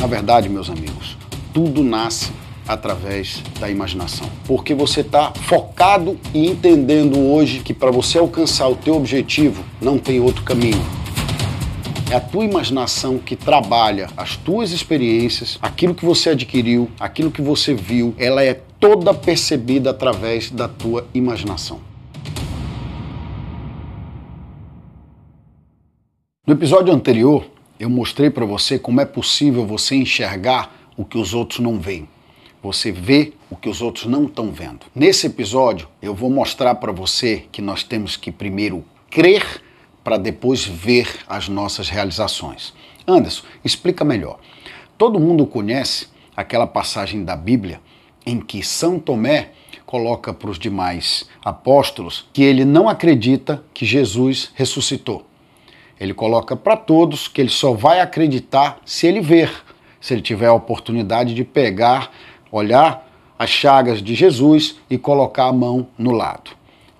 Na verdade, meus amigos, tudo nasce através da imaginação. Porque você está focado e entendendo hoje que para você alcançar o teu objetivo não tem outro caminho. É a tua imaginação que trabalha as tuas experiências, aquilo que você adquiriu, aquilo que você viu, ela é toda percebida através da tua imaginação. No episódio anterior, eu mostrei para você como é possível você enxergar o que os outros não veem. Você vê o que os outros não estão vendo. Nesse episódio, eu vou mostrar para você que nós temos que primeiro crer para depois ver as nossas realizações. Anderson, explica melhor. Todo mundo conhece aquela passagem da Bíblia em que São Tomé coloca para os demais apóstolos que ele não acredita que Jesus ressuscitou. Ele coloca para todos que ele só vai acreditar se ele ver, se ele tiver a oportunidade de pegar olhar as chagas de Jesus e colocar a mão no lado.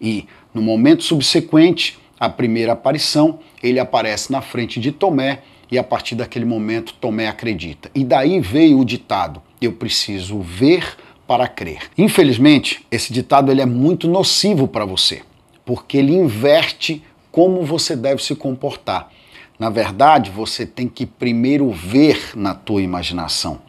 E no momento subsequente à primeira aparição, ele aparece na frente de Tomé e a partir daquele momento Tomé acredita. E daí veio o ditado: eu preciso ver para crer. Infelizmente, esse ditado ele é muito nocivo para você, porque ele inverte como você deve se comportar. Na verdade, você tem que primeiro ver na tua imaginação.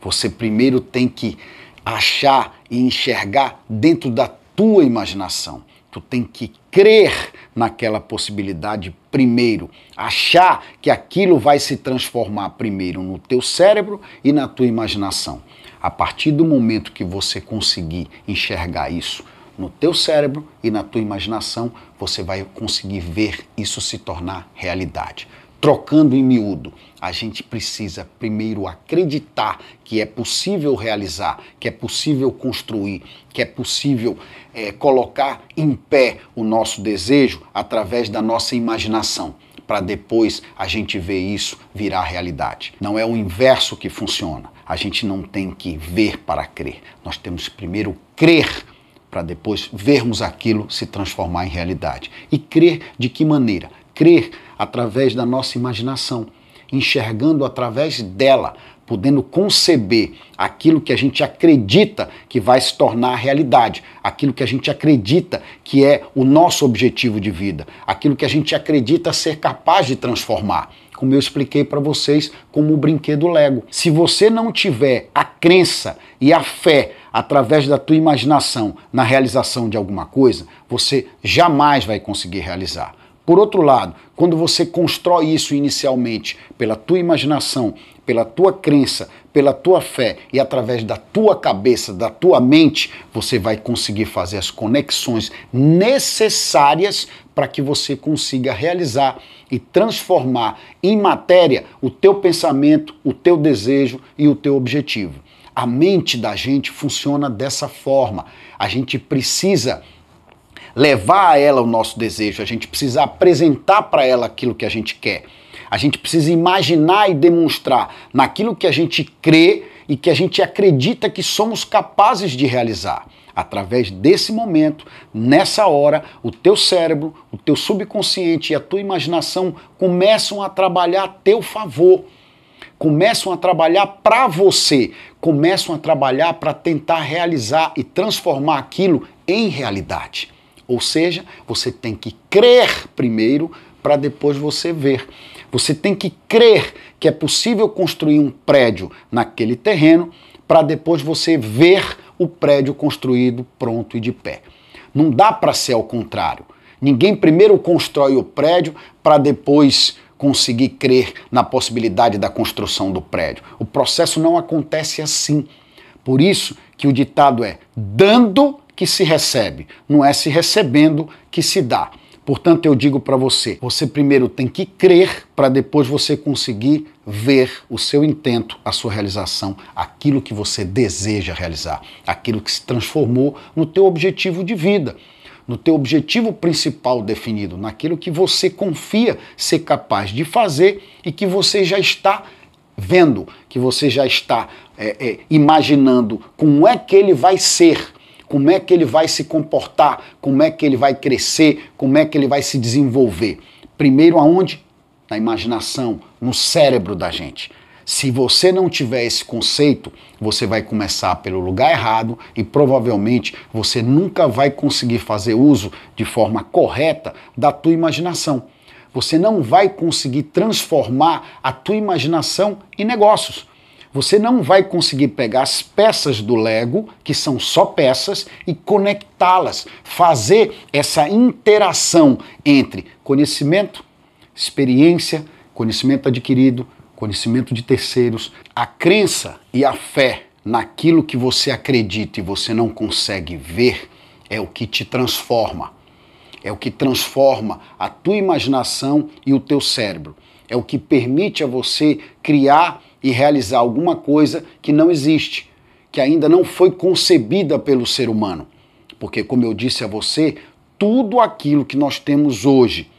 Você primeiro tem que achar e enxergar dentro da tua imaginação. Tu tem que crer naquela possibilidade primeiro, achar que aquilo vai se transformar primeiro no teu cérebro e na tua imaginação. A partir do momento que você conseguir enxergar isso no teu cérebro e na tua imaginação, você vai conseguir ver isso se tornar realidade. Trocando em miúdo, a gente precisa primeiro acreditar que é possível realizar, que é possível construir, que é possível é, colocar em pé o nosso desejo através da nossa imaginação, para depois a gente ver isso virar realidade. Não é o inverso que funciona. A gente não tem que ver para crer. Nós temos primeiro crer para depois vermos aquilo se transformar em realidade. E crer de que maneira? crer através da nossa imaginação, enxergando através dela, podendo conceber aquilo que a gente acredita que vai se tornar realidade, aquilo que a gente acredita que é o nosso objetivo de vida, aquilo que a gente acredita ser capaz de transformar. Como eu expliquei para vocês, como o brinquedo Lego. Se você não tiver a crença e a fé através da tua imaginação na realização de alguma coisa, você jamais vai conseguir realizar. Por outro lado, quando você constrói isso inicialmente pela tua imaginação, pela tua crença, pela tua fé e através da tua cabeça, da tua mente, você vai conseguir fazer as conexões necessárias para que você consiga realizar e transformar em matéria o teu pensamento, o teu desejo e o teu objetivo. A mente da gente funciona dessa forma. A gente precisa levar a ela o nosso desejo, a gente precisa apresentar para ela aquilo que a gente quer. A gente precisa imaginar e demonstrar naquilo que a gente crê e que a gente acredita que somos capazes de realizar. Através desse momento, nessa hora, o teu cérebro, o teu subconsciente e a tua imaginação começam a trabalhar a teu favor. Começam a trabalhar para você, começam a trabalhar para tentar realizar e transformar aquilo em realidade. Ou seja, você tem que crer primeiro para depois você ver. Você tem que crer que é possível construir um prédio naquele terreno para depois você ver o prédio construído, pronto e de pé. Não dá para ser ao contrário. Ninguém primeiro constrói o prédio para depois conseguir crer na possibilidade da construção do prédio. O processo não acontece assim. Por isso que o ditado é: dando que se recebe, não é se recebendo que se dá. Portanto, eu digo para você: você primeiro tem que crer para depois você conseguir ver o seu intento, a sua realização, aquilo que você deseja realizar, aquilo que se transformou no teu objetivo de vida, no teu objetivo principal definido, naquilo que você confia ser capaz de fazer e que você já está vendo, que você já está é, é, imaginando como é que ele vai ser como é que ele vai se comportar, como é que ele vai crescer, como é que ele vai se desenvolver. Primeiro aonde? Na imaginação, no cérebro da gente. Se você não tiver esse conceito, você vai começar pelo lugar errado e provavelmente você nunca vai conseguir fazer uso de forma correta da tua imaginação. Você não vai conseguir transformar a tua imaginação em negócios. Você não vai conseguir pegar as peças do Lego, que são só peças, e conectá-las, fazer essa interação entre conhecimento, experiência, conhecimento adquirido, conhecimento de terceiros, a crença e a fé naquilo que você acredita e você não consegue ver é o que te transforma. É o que transforma a tua imaginação e o teu cérebro. É o que permite a você criar e realizar alguma coisa que não existe, que ainda não foi concebida pelo ser humano. Porque, como eu disse a você, tudo aquilo que nós temos hoje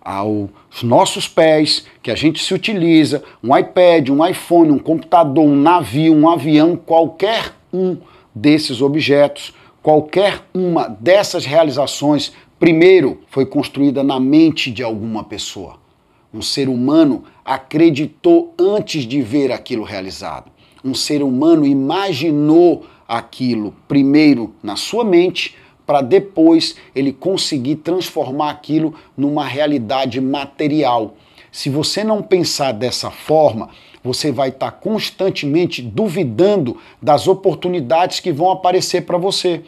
aos nossos pés, que a gente se utiliza, um iPad, um iPhone, um computador, um navio, um avião, qualquer um desses objetos, qualquer uma dessas realizações, primeiro foi construída na mente de alguma pessoa. Um ser humano acreditou antes de ver aquilo realizado. Um ser humano imaginou aquilo primeiro na sua mente para depois ele conseguir transformar aquilo numa realidade material. Se você não pensar dessa forma, você vai estar tá constantemente duvidando das oportunidades que vão aparecer para você.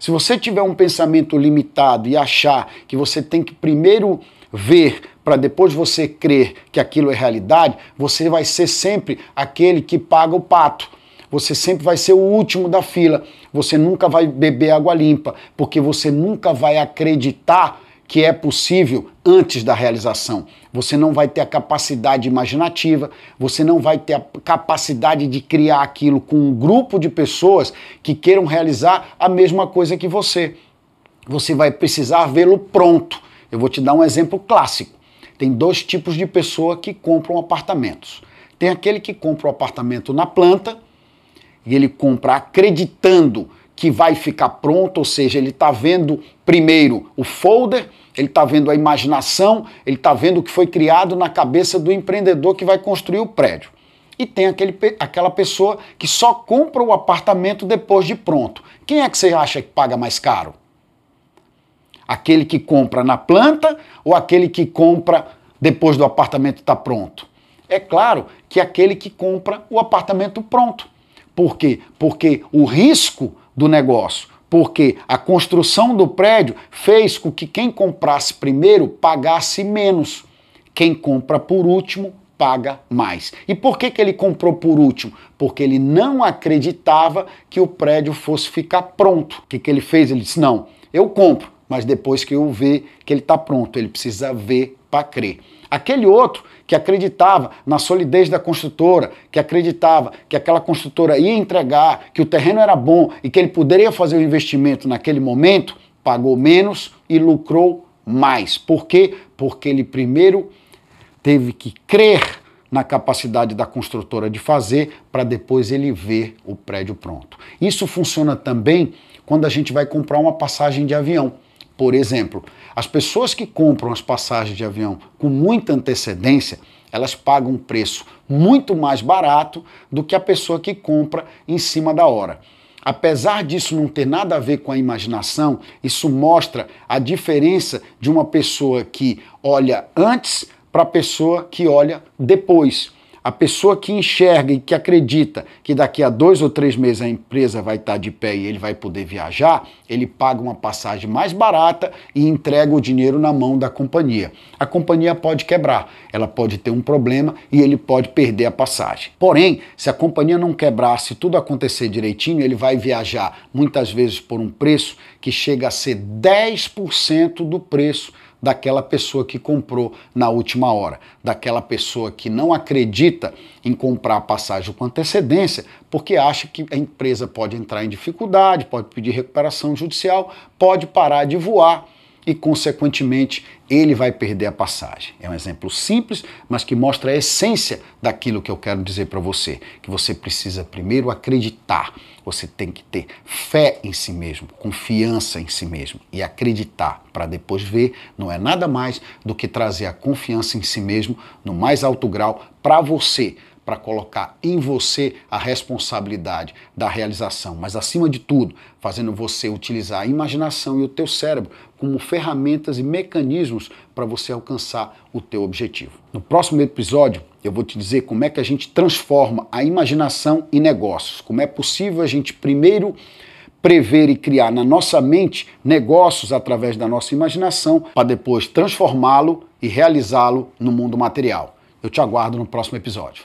Se você tiver um pensamento limitado e achar que você tem que primeiro ver para depois você crer que aquilo é realidade, você vai ser sempre aquele que paga o pato. Você sempre vai ser o último da fila. Você nunca vai beber água limpa, porque você nunca vai acreditar que é possível antes da realização. Você não vai ter a capacidade imaginativa, você não vai ter a capacidade de criar aquilo com um grupo de pessoas que queiram realizar a mesma coisa que você. Você vai precisar vê-lo pronto. Eu vou te dar um exemplo clássico. Tem dois tipos de pessoa que compram apartamentos. Tem aquele que compra o apartamento na planta e ele compra acreditando que vai ficar pronto, ou seja, ele está vendo primeiro o folder, ele está vendo a imaginação, ele está vendo o que foi criado na cabeça do empreendedor que vai construir o prédio. E tem aquele, aquela pessoa que só compra o apartamento depois de pronto. Quem é que você acha que paga mais caro? Aquele que compra na planta ou aquele que compra depois do apartamento estar tá pronto? É claro que aquele que compra o apartamento pronto. Por quê? Porque o risco do negócio, porque a construção do prédio fez com que quem comprasse primeiro pagasse menos. Quem compra por último paga mais. E por que, que ele comprou por último? Porque ele não acreditava que o prédio fosse ficar pronto. O que, que ele fez? Ele disse: não, eu compro, mas depois que eu ver que ele está pronto, ele precisa ver para crer. Aquele outro que acreditava na solidez da construtora, que acreditava que aquela construtora ia entregar, que o terreno era bom e que ele poderia fazer o investimento naquele momento, pagou menos e lucrou mais. Por quê? Porque ele primeiro teve que crer na capacidade da construtora de fazer para depois ele ver o prédio pronto. Isso funciona também quando a gente vai comprar uma passagem de avião. Por exemplo, as pessoas que compram as passagens de avião com muita antecedência, elas pagam um preço muito mais barato do que a pessoa que compra em cima da hora. Apesar disso não ter nada a ver com a imaginação, isso mostra a diferença de uma pessoa que olha antes para a pessoa que olha depois. A pessoa que enxerga e que acredita que daqui a dois ou três meses a empresa vai estar de pé e ele vai poder viajar, ele paga uma passagem mais barata e entrega o dinheiro na mão da companhia. A companhia pode quebrar, ela pode ter um problema e ele pode perder a passagem. Porém, se a companhia não quebrar, se tudo acontecer direitinho, ele vai viajar muitas vezes por um preço que chega a ser 10% do preço daquela pessoa que comprou na última hora, daquela pessoa que não acredita em comprar a passagem com antecedência, porque acha que a empresa pode entrar em dificuldade, pode pedir recuperação judicial, pode parar de voar e, consequentemente, ele vai perder a passagem. É um exemplo simples, mas que mostra a essência daquilo que eu quero dizer para você, que você precisa primeiro acreditar, você tem que ter fé em si mesmo, confiança em si mesmo. E acreditar para depois ver, não é nada mais do que trazer a confiança em si mesmo no mais alto grau para você, para colocar em você a responsabilidade da realização, mas acima de tudo, fazendo você utilizar a imaginação e o teu cérebro como ferramentas e mecanismos para você alcançar o teu objetivo. No próximo episódio, eu vou te dizer como é que a gente transforma a imaginação em negócios, como é possível a gente primeiro prever e criar na nossa mente negócios através da nossa imaginação para depois transformá-lo e realizá-lo no mundo material. Eu te aguardo no próximo episódio.